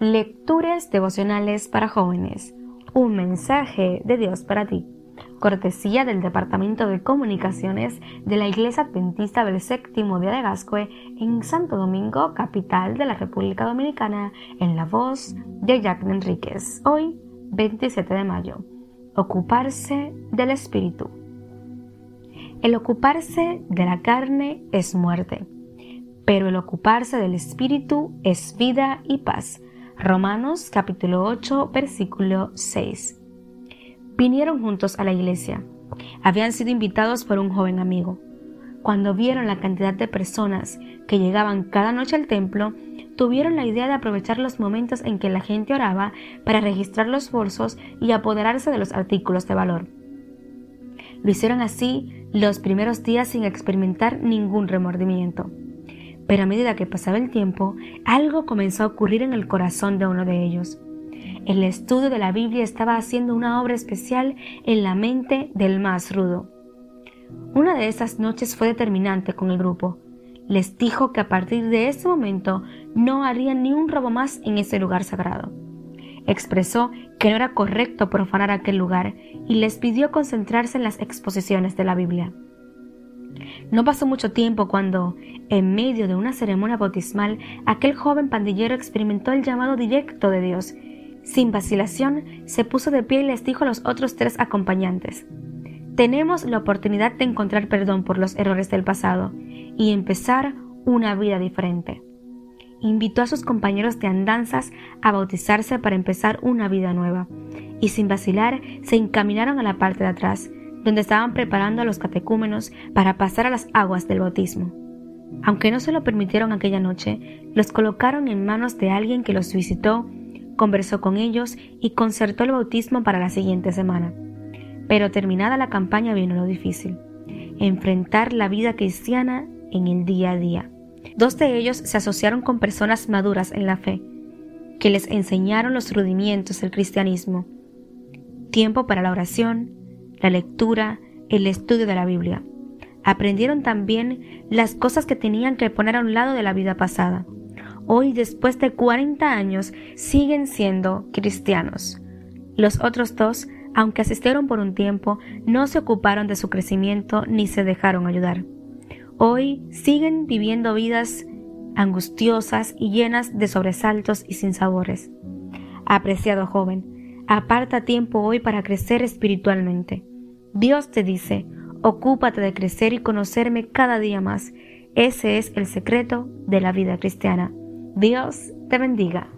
Lecturas devocionales para jóvenes. Un mensaje de Dios para ti. Cortesía del Departamento de Comunicaciones de la Iglesia Adventista del Séptimo Día de Gascue en Santo Domingo, capital de la República Dominicana, en la voz de Jack Enríquez. Hoy, 27 de mayo. Ocuparse del Espíritu. El ocuparse de la carne es muerte, pero el ocuparse del Espíritu es vida y paz Romanos capítulo 8 versículo 6. Vinieron juntos a la iglesia. Habían sido invitados por un joven amigo. Cuando vieron la cantidad de personas que llegaban cada noche al templo, tuvieron la idea de aprovechar los momentos en que la gente oraba para registrar los bolsos y apoderarse de los artículos de valor. Lo hicieron así los primeros días sin experimentar ningún remordimiento. Pero a medida que pasaba el tiempo, algo comenzó a ocurrir en el corazón de uno de ellos. El estudio de la Biblia estaba haciendo una obra especial en la mente del más rudo. Una de esas noches fue determinante con el grupo. Les dijo que a partir de ese momento no haría ni un robo más en ese lugar sagrado. Expresó que no era correcto profanar aquel lugar y les pidió concentrarse en las exposiciones de la Biblia. No pasó mucho tiempo cuando, en medio de una ceremonia bautismal, aquel joven pandillero experimentó el llamado directo de Dios. Sin vacilación, se puso de pie y les dijo a los otros tres acompañantes, tenemos la oportunidad de encontrar perdón por los errores del pasado y empezar una vida diferente. Invitó a sus compañeros de andanzas a bautizarse para empezar una vida nueva, y sin vacilar se encaminaron a la parte de atrás, donde estaban preparando a los catecúmenos para pasar a las aguas del bautismo. Aunque no se lo permitieron aquella noche, los colocaron en manos de alguien que los visitó, conversó con ellos y concertó el bautismo para la siguiente semana. Pero terminada la campaña vino lo difícil, enfrentar la vida cristiana en el día a día. Dos de ellos se asociaron con personas maduras en la fe, que les enseñaron los rudimientos del cristianismo, tiempo para la oración, la lectura, el estudio de la Biblia. Aprendieron también las cosas que tenían que poner a un lado de la vida pasada. Hoy, después de 40 años, siguen siendo cristianos. Los otros dos, aunque asistieron por un tiempo, no se ocuparon de su crecimiento ni se dejaron ayudar. Hoy siguen viviendo vidas angustiosas y llenas de sobresaltos y sinsabores. Apreciado joven, Aparta tiempo hoy para crecer espiritualmente. Dios te dice, ocúpate de crecer y conocerme cada día más. Ese es el secreto de la vida cristiana. Dios te bendiga.